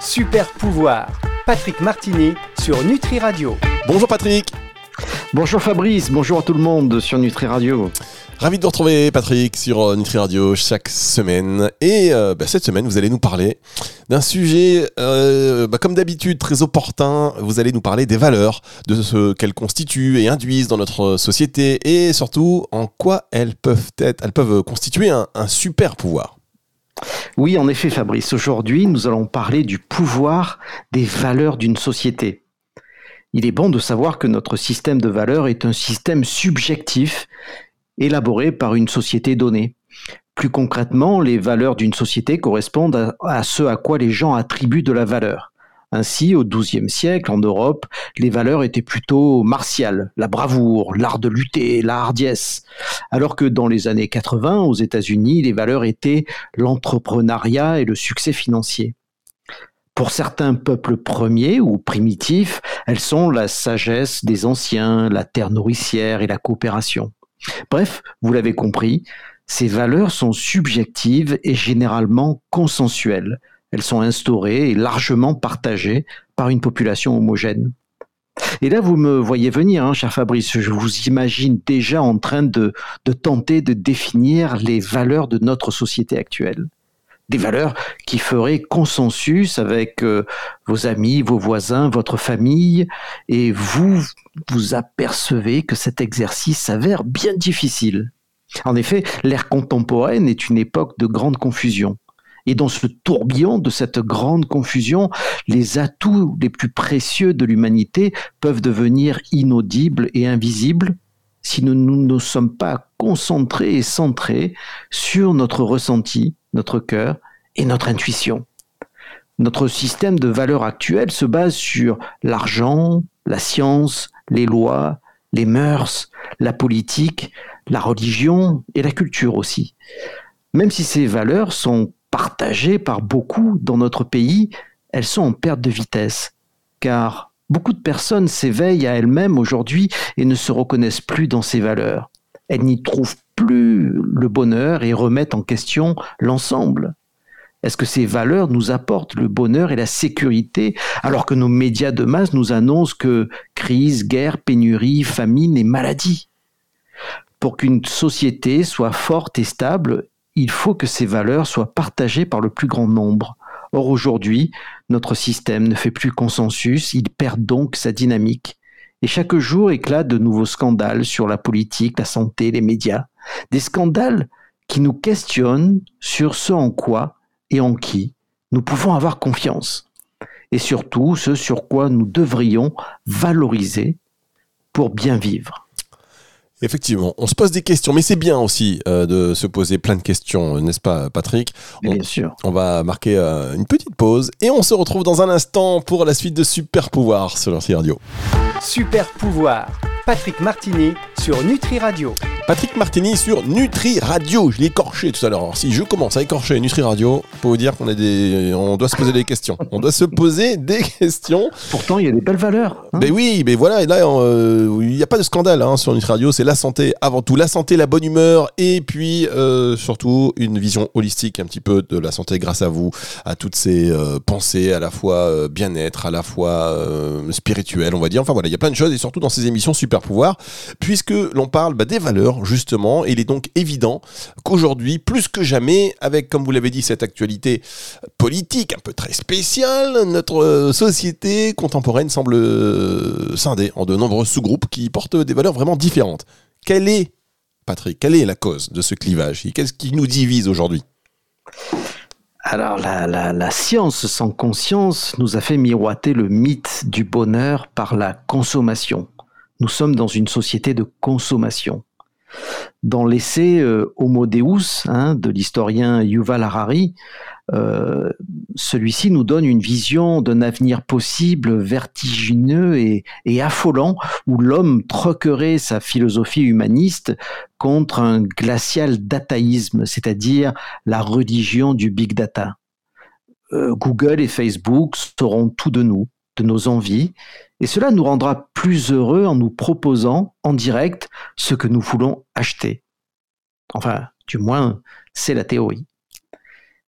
Super pouvoir. Patrick Martini sur Nutri Radio. Bonjour Patrick. Bonjour Fabrice, bonjour à tout le monde sur Nutri Radio. Ravi de vous retrouver Patrick sur euh, Nutri Radio chaque semaine. Et euh, bah, cette semaine, vous allez nous parler d'un sujet, euh, bah, comme d'habitude, très opportun. Vous allez nous parler des valeurs, de ce qu'elles constituent et induisent dans notre société et surtout en quoi elles peuvent être, elles peuvent constituer un, un super pouvoir. Oui, en effet Fabrice, aujourd'hui nous allons parler du pouvoir des valeurs d'une société. Il est bon de savoir que notre système de valeurs est un système subjectif élaboré par une société donnée. Plus concrètement, les valeurs d'une société correspondent à, ce à quoi les gens attribuent de la valeur. Ainsi, au XIIe siècle, en Europe, les valeurs étaient plutôt martiales, la bravoure, l'art de lutter, la hardiesse. Alors que dans les années 80, aux États-Unis, les valeurs étaient l'entrepreneuriat et le succès financier. Pour certains peuples premiers ou primitifs, elles sont la sagesse des anciens, la terre nourricière et la coopération. Bref, vous l'avez compris, ces valeurs sont subjectives et généralement consensuelles. Elles sont instaurées et largement partagées par une population homogène. Et là, vous me voyez venir, hein, cher Fabrice, je vous imagine déjà en train de, tenter de définir les valeurs de notre société actuelle. Des valeurs qui feraient consensus avec euh, vos amis, vos voisins, votre famille, et vous, vous apercevez que cet exercice s'avère bien difficile. En effet, l'ère contemporaine est une époque de grande confusion. Et dans ce tourbillon de cette grande confusion, les atouts les plus précieux de l'humanité peuvent devenir inaudibles et invisibles si nous ne sommes pas concentrés et centrés sur notre ressenti, notre cœur et notre intuition. Notre système de valeurs actuel se base sur l'argent, la science, les lois, les mœurs, la politique, la religion et la culture aussi. Même si ces valeurs sont partagées par beaucoup dans notre pays, elles sont en perte de vitesse, car beaucoup de personnes s'éveillent à elles-mêmes aujourd'hui et ne se reconnaissent plus dans ces valeurs. Elles n'y trouvent plus le bonheur et remettent en question l'ensemble. Est-ce que ces valeurs nous apportent le bonheur et la sécurité alors que nos médias de masse nous annoncent que crise, guerre, pénurie, famine et maladie Pour qu'une société soit forte et stable, il faut que ces valeurs soient partagées par le plus grand nombre. Or aujourd'hui, notre système ne fait plus consensus, il perd donc sa dynamique. Et chaque jour éclate de nouveaux scandales sur la politique, la santé, les médias. Des scandales qui nous questionnent sur ce en quoi et en qui nous pouvons avoir confiance, et surtout ce sur quoi nous devrions valoriser pour bien vivre. Effectivement, on se pose des questions, mais c'est bien aussi euh, de se poser plein de questions, n'est-ce pas, Patrick? Bien sûr. On va marquer euh, une petite pause et on se retrouve dans un instant pour la suite de Super Pouvoir sur Nutri Radio. Super Pouvoir, Patrick Martini sur Nutri Radio. Patrick Martini sur Nutri Radio. Je l'ai écorché tout à l'heure. si je commence à écorcher Nutri Radio, pour vous dire qu'on des, on doit se poser des questions. On doit se poser des questions. Pourtant, il y a des belles valeurs. Hein. mais oui, mais voilà. là, euh, il n'y a pas de scandale hein, sur Nutri Radio. C'est la santé avant tout, la santé, la bonne humeur, et puis euh, surtout une vision holistique un petit peu de la santé grâce à vous, à toutes ces euh, pensées à la fois bien-être, à la fois spirituelles, on va dire. Enfin voilà, il y a plein de choses et surtout dans ces émissions super pouvoir, puisque l'on parle bah, des valeurs justement. il est donc évident qu'aujourd'hui, plus que jamais, avec, comme vous l'avez dit, cette actualité politique un peu très spéciale, notre société contemporaine semble euh, scindée en de nombreux sous-groupes qui portent des valeurs vraiment différentes. Quelle est, Patrick, quelle est la cause de ce clivage? Qu'est-ce qui nous divise aujourd'hui? Alors la, la, science sans conscience nous a fait miroiter le mythe du bonheur par la consommation. Nous sommes dans une société de consommation. Dans l'essai euh, Homo Deus hein, de l'historien Yuval Harari, euh, celui-ci nous donne une vision d'un avenir possible vertigineux et, affolant où l'homme troquerait sa philosophie humaniste contre un glacial dataïsme, c'est-à-dire la religion du big data. Euh, Google et Facebook sauront tout de nous, de nos envies, et cela nous rendra plus heureux en nous proposant en direct ce que nous voulons acheter. Enfin, du moins, c'est la théorie.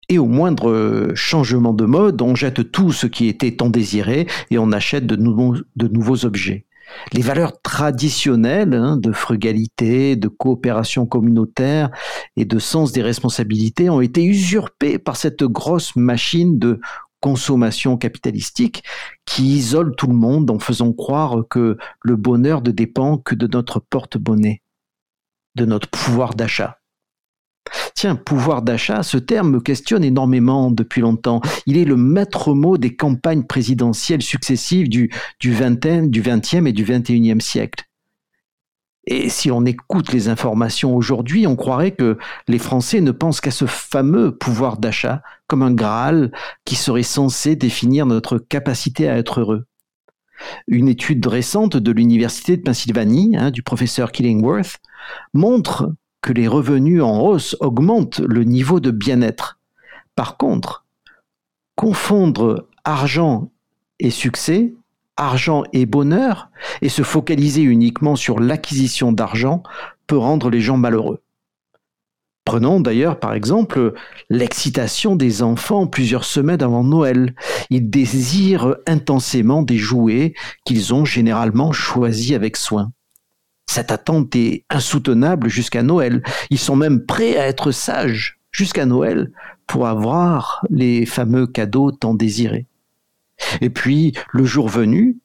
Et au moindre changement de mode, on jette tout ce qui était tant désiré et on achète de nouveaux, objets. Les valeurs traditionnelles hein, de frugalité, de coopération communautaire et de sens des responsabilités ont été usurpées par cette grosse machine de consommation capitalistique qui isole tout le monde en faisant croire que le bonheur ne dépend que de notre porte-bonnet, de notre pouvoir d'achat. Tiens, pouvoir d'achat, ce terme me questionne énormément depuis longtemps. Il est le maître mot des campagnes présidentielles successives du, du, 20, du 20e et du 21e siècle. Et si on écoute les informations aujourd'hui, on croirait que les Français ne pensent qu'à ce fameux pouvoir d'achat comme un Graal qui serait censé définir notre capacité à être heureux. Une étude récente de l'Université de Pennsylvanie, hein, du professeur Killingworth, montre que les revenus en hausse augmentent le niveau de bien-être. Par contre, confondre argent et succès, argent et bonheur, et se focaliser uniquement sur l'acquisition d'argent peut rendre les gens malheureux. Prenons d'ailleurs par exemple l'excitation des enfants plusieurs semaines avant Noël. Ils désirent intensément des jouets qu'ils ont généralement choisis avec soin. Cette attente est insoutenable jusqu'à Noël. Ils sont même prêts à être sages jusqu'à Noël pour avoir les fameux cadeaux tant désirés. Et puis, le jour venu,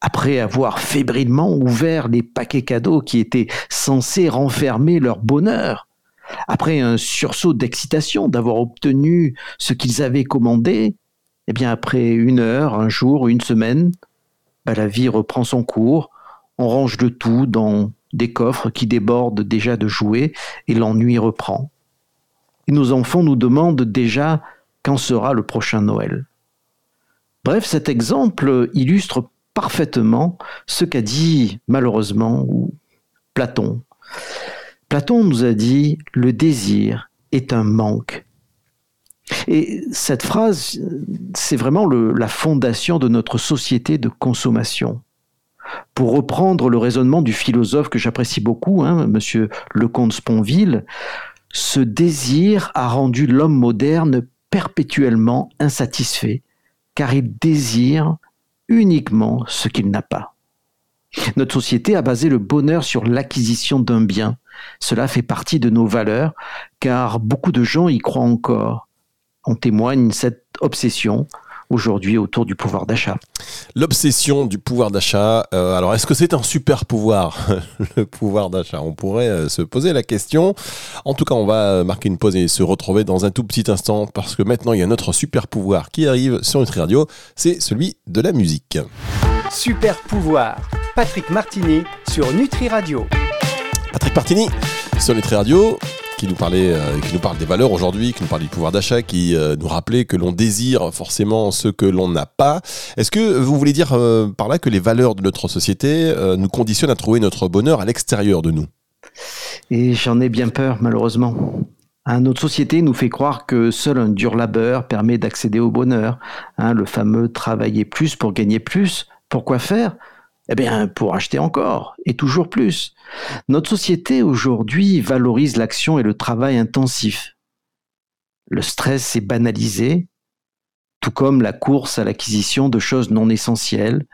après avoir fébrilement ouvert les paquets cadeaux qui étaient censés renfermer leur bonheur, après un sursaut d'excitation d'avoir obtenu ce qu'ils avaient commandé, eh bien après une heure, un jour, une semaine, bah, la vie reprend son cours on range le tout dans des coffres qui débordent déjà de jouets et l'ennui reprend. Et nos enfants nous demandent déjà quand sera le prochain Noël. Bref, cet exemple illustre parfaitement ce qu'a dit malheureusement Platon. Platon nous a dit le désir est un manque. Et cette phrase, c'est vraiment la fondation de notre société de consommation. Pour reprendre le raisonnement du philosophe que j'apprécie beaucoup, hein, Monsieur Lecomte Sponville, ce désir a rendu l'homme moderne perpétuellement insatisfait, car il désire uniquement ce qu'il n'a pas. Notre société a basé le bonheur sur l'acquisition d'un bien. Cela fait partie de nos valeurs, car beaucoup de gens y croient encore. En témoigne cette obsession aujourd'hui autour du pouvoir d'achat. L'obsession du pouvoir d'achat. Euh, alors, est-ce que c'est un super pouvoir, le pouvoir d'achat On pourrait euh, se poser la question. En tout cas, on va marquer une pause et se retrouver dans un tout petit instant parce que maintenant, il y a notre super pouvoir qui arrive sur Nutri Radio. C'est celui de la musique. Super pouvoir. Patrick Martini sur Nutri Radio. Patrick Martini sur Nutri Radio qui nous parlait, euh, parle des valeurs aujourd'hui, qui nous parle du pouvoir d'achat, qui euh, nous rappelait que l'on désire forcément ce que l'on n'a pas. Est-ce que vous voulez dire euh, par là que les valeurs de notre société nous conditionnent à trouver notre bonheur à l'extérieur de nous? Et j'en ai bien peur, malheureusement. Hein, notre société nous fait croire que seul un dur labeur permet d'accéder au bonheur. Hein, le fameux travailler plus pour gagner plus. Pourquoi faire? Eh bien, pour acheter encore, et toujours plus. Notre société aujourd'hui valorise l'action et le travail intensif. Le stress est banalisé, tout comme la course à l'acquisition de choses non essentielles,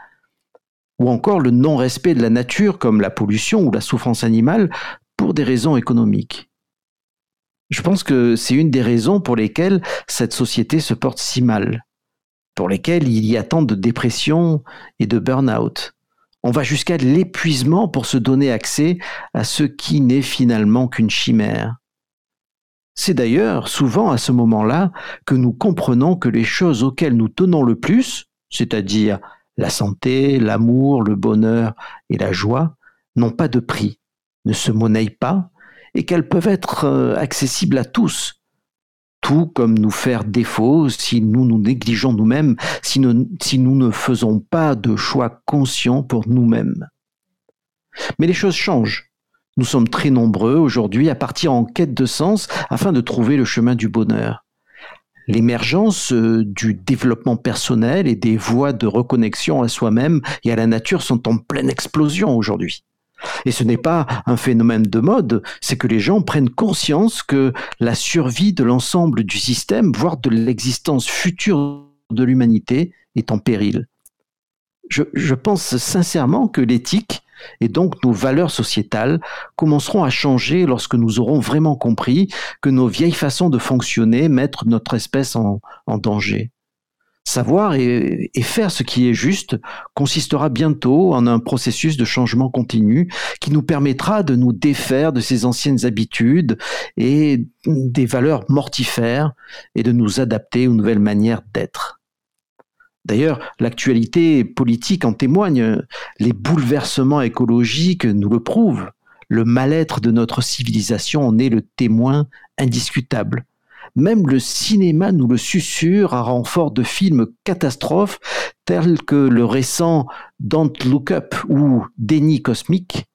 ou encore le non-respect de la nature comme la pollution ou la souffrance animale pour des raisons économiques. Je pense que c'est une des raisons pour lesquelles cette société se porte si mal, pour lesquelles il y a tant de dépression et de burn-out on va jusqu'à l'épuisement pour se donner accès à ce qui n'est finalement qu'une chimère. C'est d'ailleurs souvent à ce moment-là que nous comprenons que les choses auxquelles nous tenons le plus, c'est-à-dire la santé, l'amour, le bonheur et la joie, n'ont pas de prix, ne se monnaient pas, et qu'elles peuvent être euh, accessibles à tous, tout comme nous faire défaut si nous nous négligeons nous-mêmes, si, nous ne faisons pas de choix conscients pour nous-mêmes. Mais les choses changent. Nous sommes très nombreux aujourd'hui à partir en quête de sens afin de trouver le chemin du bonheur. L'émergence euh, du développement personnel et des voies de reconnexion à soi-même et à la nature sont en pleine explosion aujourd'hui. Et ce n'est pas un phénomène de mode, c'est que les gens prennent conscience que la survie de l'ensemble du système, voire de l'existence future de l'humanité, est en péril. Je, pense sincèrement que l'éthique et donc nos valeurs sociétales commenceront à changer lorsque nous aurons vraiment compris que nos vieilles façons de fonctionner mettent notre espèce en danger. Savoir et, faire ce qui est juste consistera bientôt en un processus de changement continu qui nous permettra de nous défaire de ces anciennes habitudes et des valeurs mortifères et de nous adapter aux nouvelles manières d'être. D'ailleurs, l'actualité politique en témoigne, les bouleversements écologiques nous le prouvent, le mal-être de notre civilisation en est le témoin indiscutable. Même le cinéma nous le susurre à renfort de films catastrophes tels que le récent Don't Look Up ou Déni cosmique.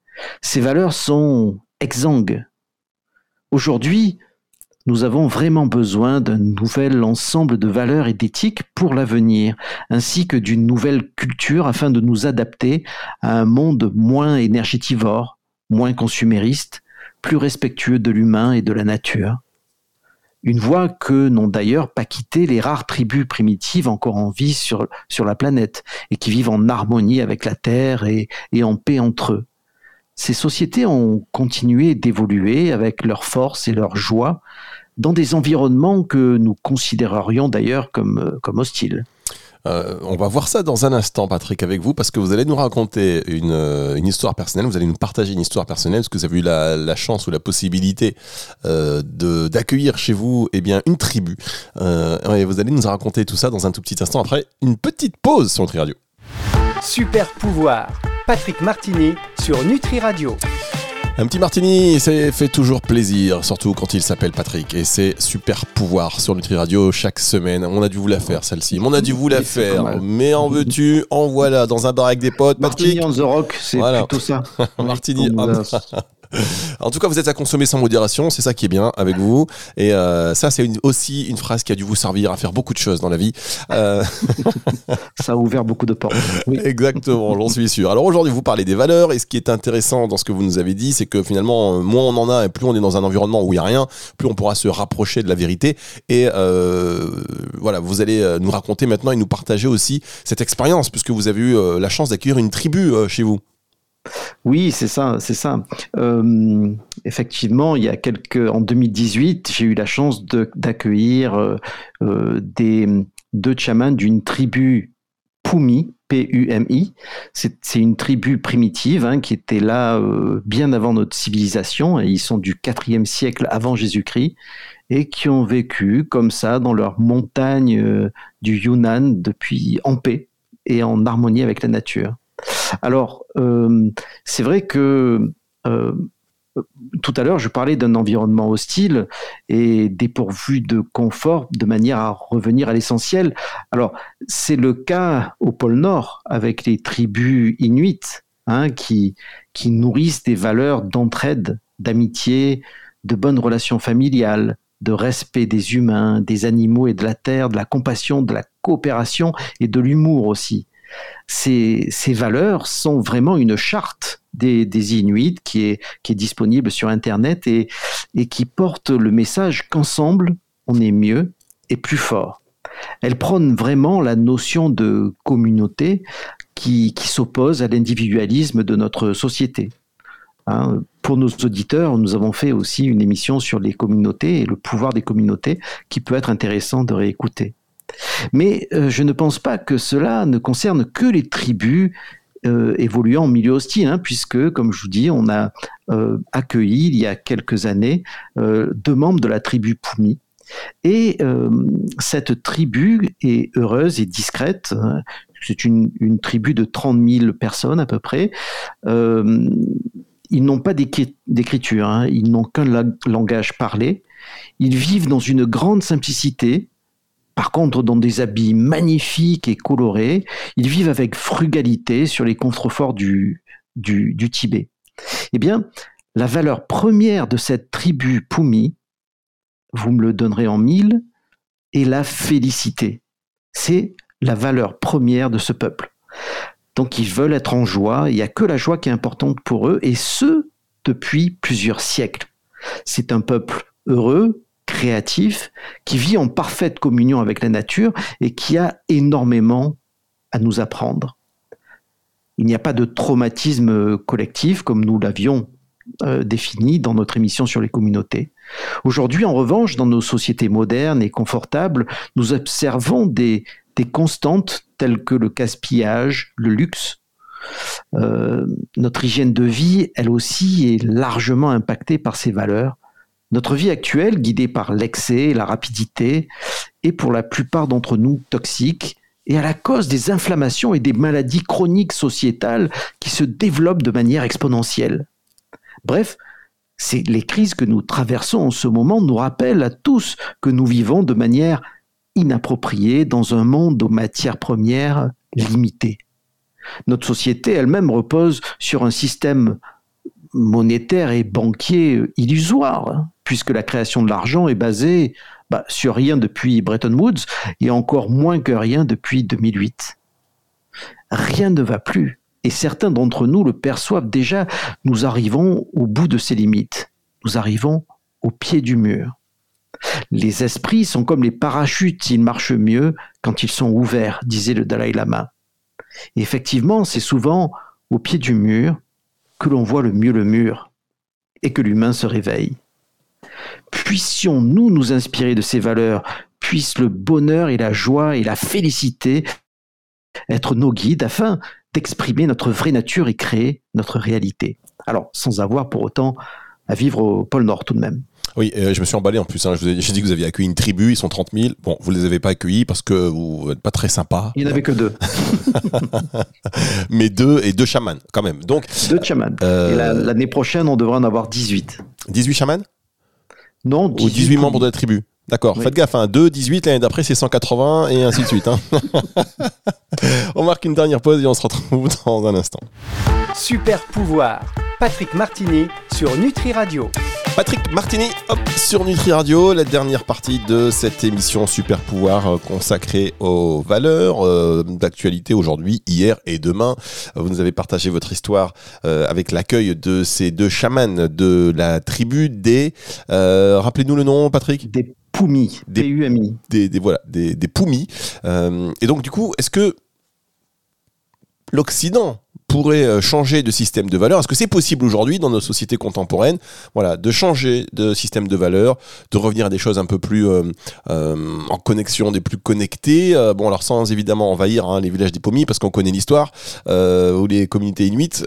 Ces valeurs sont exsangues. Aujourd'hui, nous avons vraiment besoin d'un nouvel ensemble de valeurs et d'éthiques pour l'avenir, ainsi que d'une nouvelle culture afin de nous adapter à un monde moins énergétivore, moins consumériste, plus respectueux de l'humain et de la nature. Une voie que n'ont d'ailleurs pas quitté les rares tribus primitives encore en vie sur, la planète et qui vivent en harmonie avec la Terre et, en paix entre eux. Ces sociétés ont continué d'évoluer avec leur force et leur joie dans des environnements que nous considérerions d'ailleurs comme, comme hostiles. Euh, on va voir ça dans un instant, Patrick, avec vous, parce que vous allez nous raconter une, euh, histoire personnelle, vous allez nous partager une histoire personnelle, parce que vous avez eu la, chance ou la possibilité euh, d'accueillir chez vous eh bien, une tribu. et vous allez nous raconter tout ça dans un tout petit instant, après une petite pause sur Nutri Radio. Super pouvoir, Patrick Martini sur Nutri Radio. Un petit martini, ça fait toujours plaisir, surtout quand il s'appelle Patrick. Et c'est super pouvoir sur Nutri Radio chaque semaine. On a dû vous la faire celle-ci. On a dû vous la faire. Mais en veux-tu En voilà, dans un bar avec des potes. Patrick. Martini on the rock, c'est plutôt ça. martini. En tout cas, vous êtes à consommer sans modération, c'est ça qui est bien avec vous. Et euh, ça, c'est aussi une phrase qui a dû vous servir à faire beaucoup de choses dans la vie. Euh, ça a ouvert beaucoup de portes. Exactement, j'en suis sûr. Alors aujourd'hui, vous parlez des valeurs, et ce qui est intéressant dans ce que vous nous avez dit, c'est que finalement, moins on en a, et plus on est dans un environnement où il n'y a rien, plus on pourra se rapprocher de la vérité. Et euh, voilà, vous allez nous raconter maintenant et nous partager aussi cette expérience, puisque vous avez eu la chance d'accueillir une tribu chez vous. Oui, c'est ça, c'est ça. Euh, effectivement, il y a quelques, en 2018, j'ai eu la chance d'accueillir euh, euh, des deux chamans d'une tribu Pumi, P-U-M-I. C'est une tribu primitive hein, qui était là bien avant notre civilisation. Et ils sont du 4e siècle avant Jésus-Christ et qui ont vécu comme ça dans leur montagne du Yunnan depuis en paix et en harmonie avec la nature. Alors, euh, c'est vrai que euh, tout à l'heure, je parlais d'un environnement hostile et dépourvu de confort de manière à revenir à l'essentiel. Alors, c'est le cas au pôle Nord avec les tribus inuites hein, qui nourrissent des valeurs d'entraide, d'amitié, de bonnes relations familiales, de respect des humains, des animaux et de la terre, de la compassion, de la coopération et de l'humour aussi ces, valeurs sont vraiment une charte des, Inuits qui est, disponible sur Internet et, qui porte le message qu'ensemble, on est mieux et plus fort. Elle prône vraiment la notion de communauté qui, qui s'oppose à l'individualisme de notre société. Hein, pour nos auditeurs, nous avons fait aussi une émission sur les communautés et le pouvoir des communautés qui peut être intéressant de réécouter. Mais euh, je ne pense pas que cela ne concerne que les tribus euh, évoluant en milieu hostile, hein, puisque, comme je vous dis, on a euh, accueilli il y a quelques années deux membres de la tribu Pumi. Et cette tribu est heureuse et discrète. Hein. C'est une, une, tribu de 30 000 personnes à peu près. ils n'ont pas d'écriture, hein. ils n'ont qu'un langage parlé. Ils vivent dans une grande simplicité, par contre, dans des habits magnifiques et colorés, ils vivent avec frugalité sur les contreforts du, du, Tibet. Eh bien, la valeur première de cette tribu Pumi, vous me le donnerez en mille, est la félicité. C'est la valeur première de ce peuple. Donc ils veulent être en joie, il n'y a que la joie qui est importante pour eux, et ce, depuis plusieurs siècles. C'est un peuple heureux, créatif, qui vit en parfaite communion avec la nature et qui a énormément à nous apprendre. Il n'y a pas de traumatisme collectif comme nous l'avions euh, défini dans notre émission sur les communautés. Aujourd'hui, en revanche, dans nos sociétés modernes et confortables, nous observons des, constantes telles que le gaspillage, le luxe. Euh, notre hygiène de vie, elle aussi, est largement impactée par ces valeurs. Notre vie actuelle, guidée par l'excès, la rapidité, est pour la plupart d'entre nous toxique et à la cause des inflammations et des maladies chroniques sociétales qui se développent de manière exponentielle. Bref, les crises que nous traversons en ce moment nous rappellent à tous que nous vivons de manière inappropriée dans un monde aux matières premières limitées. Notre société elle-même repose sur un système monétaire et banquier illusoire, puisque la création de l'argent est basée bah, sur rien depuis Bretton Woods et encore moins que rien depuis 2008. Rien ne va plus et certains d'entre nous le perçoivent déjà, nous arrivons au bout de ces limites. Nous arrivons au pied du mur. Les esprits sont comme les parachutes, ils marchent mieux quand ils sont ouverts, disait le Dalai Lama. Effectivement, c'est souvent au pied du mur que l'on voit le mieux le mur et que l'humain se réveille. Puissions-nous nous inspirer de ces valeurs, puisse le bonheur et la joie et la félicité être nos guides afin d'exprimer notre vraie nature et créer notre réalité. Alors, sans avoir pour autant à vivre au pôle Nord tout de même. Oui, euh, je me suis emballé en plus. Hein. J'ai dit que vous aviez accueilli une tribu, ils sont 30 000. Bon, vous les avez pas accueillis parce que vous n'êtes pas très sympa. Il n'y en avait que deux. Mais deux et deux chamans quand même. Donc, deux chamans. Euh, et l'année prochaine, on devrait en avoir 18. 18 chamans? Non, 18 Ou 18 membres de la tribu D'accord, faites gaffe, hein. 2, 18, l'année d'après c'est 180 et ainsi de suite. Hein. on marque une dernière pause et on se retrouve dans un instant. Super pouvoir, Patrick Martini sur Nutri Radio. Patrick Martini, hop, sur Nutri Radio, la dernière partie de cette émission Super Pouvoir euh, consacrée aux valeurs euh, d'actualité aujourd'hui, hier et demain. Vous nous avez partagé votre histoire euh, avec l'accueil de ces deux chamans de la tribu des... Rappelez-nous le nom, Patrick Des Poumi, des, PUMI. Des, des, voilà, des, des et donc, du coup, est-ce que l'Occident pourrait euh, changer de système de valeur Est-ce que c'est possible aujourd'hui dans nos sociétés contemporaines voilà, de changer de système de valeur, de revenir à des choses un peu plus euh, euh, en connexion, des plus connectés Bon, alors sans évidemment envahir hein, les villages des pommiers, parce qu'on connaît l'histoire, ou les communautés inuites,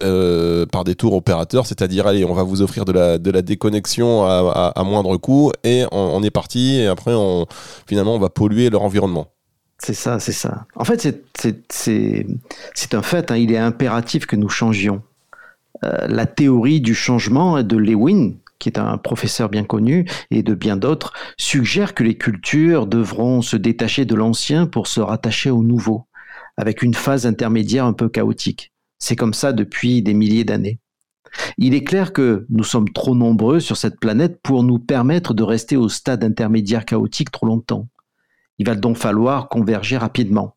par des tours opérateurs, c'est-à-dire, allez, on va vous offrir de la, de la déconnexion à, à, moindre coût, et on, on, est parti, et après, on, finalement, on va polluer leur environnement. C'est ça, c'est ça. En fait, c'est un fait, hein, il est impératif que nous changions. Euh, la théorie du changement de Lewin, qui est un professeur bien connu, et de bien d'autres, suggère que les cultures devront se détacher de l'ancien pour se rattacher au nouveau, avec une phase intermédiaire un peu chaotique. C'est comme ça depuis des milliers d'années. Il est clair que nous sommes trop nombreux sur cette planète pour nous permettre de rester au stade intermédiaire chaotique trop longtemps. Il va donc falloir converger rapidement.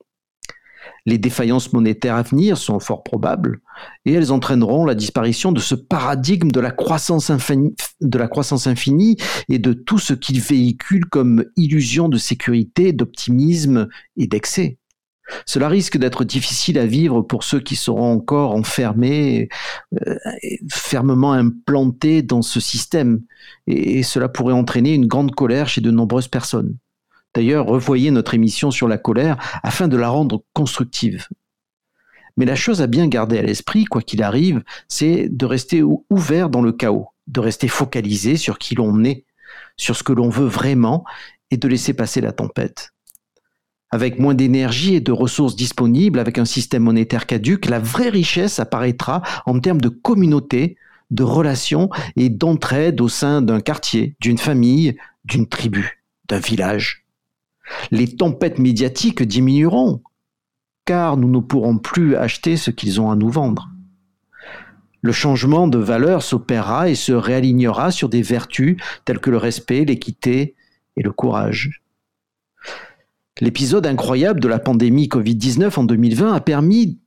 Les défaillances monétaires à venir sont fort probables et elles entraîneront la disparition de ce paradigme de la croissance infinie, et de tout ce qu'il véhicule comme illusion de sécurité, d'optimisme et d'excès. Cela risque d'être difficile à vivre pour ceux qui seront encore enfermés, euh, fermement implantés dans ce système, et cela pourrait entraîner une grande colère chez de nombreuses personnes. D'ailleurs, revoyez notre émission sur la colère afin de la rendre constructive. Mais la chose à bien garder à l'esprit, quoi qu'il arrive, c'est de rester ouvert dans le chaos, de rester focalisé sur qui l'on est, sur ce que l'on veut vraiment, et de laisser passer la tempête. Avec moins d'énergie et de ressources disponibles, avec un système monétaire caduque, la vraie richesse apparaîtra en termes de communauté, de relations et d'entraide au sein d'un quartier, d'une famille, d'une tribu, d'un village les tempêtes médiatiques diminueront, car nous ne pourrons plus acheter ce qu'ils ont à nous vendre. Le changement de valeur s'opérera et se réalignera sur des vertus telles que le respect, l'équité et le courage. L'épisode incroyable de la pandémie Covid-19 en 2020 a permis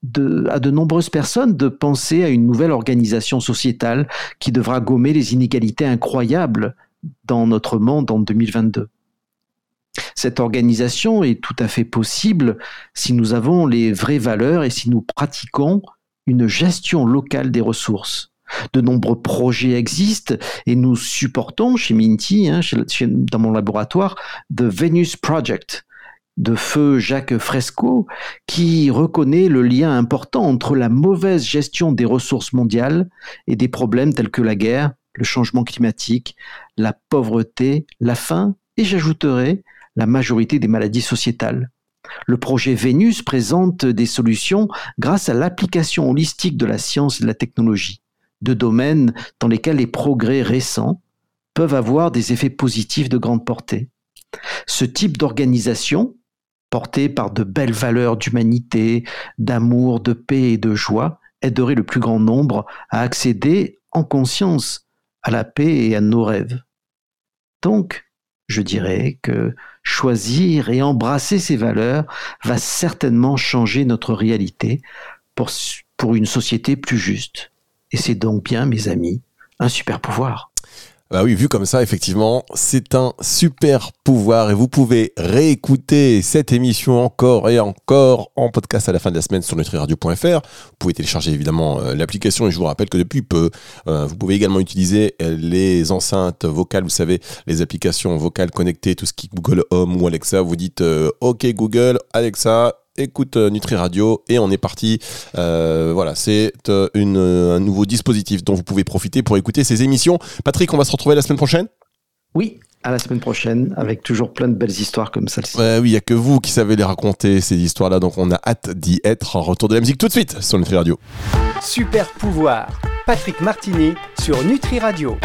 à de nombreuses personnes de penser à une nouvelle organisation sociétale qui devra gommer les inégalités incroyables dans notre monde en 2022. Cette organisation est tout à fait possible si nous avons les vraies valeurs et si nous pratiquons une gestion locale des ressources. De nombreux projets existent et nous supportons chez Minty, hein, dans mon laboratoire, The Venus Project de feu Jacques Fresco qui reconnaît le lien important entre la mauvaise gestion des ressources mondiales et des problèmes tels que la guerre, le changement climatique, la pauvreté, la faim et j'ajouterai la majorité des maladies sociétales. Le projet Vénus présente des solutions grâce à l'application holistique de la science et de la technologie, deux domaines dans lesquels les progrès récents peuvent avoir des effets positifs de grande portée. Ce type d'organisation, porté par de belles valeurs d'humanité, d'amour, de paix et de joie, aiderait le plus grand nombre à accéder en conscience à la paix et à nos rêves. Donc, je dirais que choisir et embrasser ces valeurs va certainement changer notre réalité pour, pour une société plus juste. Et c'est donc bien, mes amis, un super pouvoir. Bah oui, vu comme ça, effectivement, c'est un super pouvoir et vous pouvez réécouter cette émission encore et encore en podcast à la fin de la semaine sur nutriradio.fr. Vous pouvez télécharger évidemment euh, l'application et je vous rappelle que depuis peu, euh, vous pouvez également utiliser euh, les enceintes vocales, vous savez, les applications vocales connectées, tout ce qui Google Home ou Alexa. Vous dites OK Google, Alexa, écoute euh, Nutri Radio et on est parti. Euh, voilà, c'est euh, un nouveau dispositif dont vous pouvez profiter pour écouter ces émissions. Patrick, on va se retrouver la semaine prochaine? Oui, à la semaine prochaine avec toujours plein de belles histoires comme celle-ci. oui, il n'y a que vous qui savez les raconter, ces histoires-là, donc on a hâte d'y être. Retour de la musique tout de suite sur Nutri Radio. Super pouvoir, Patrick Martini sur Nutri Radio.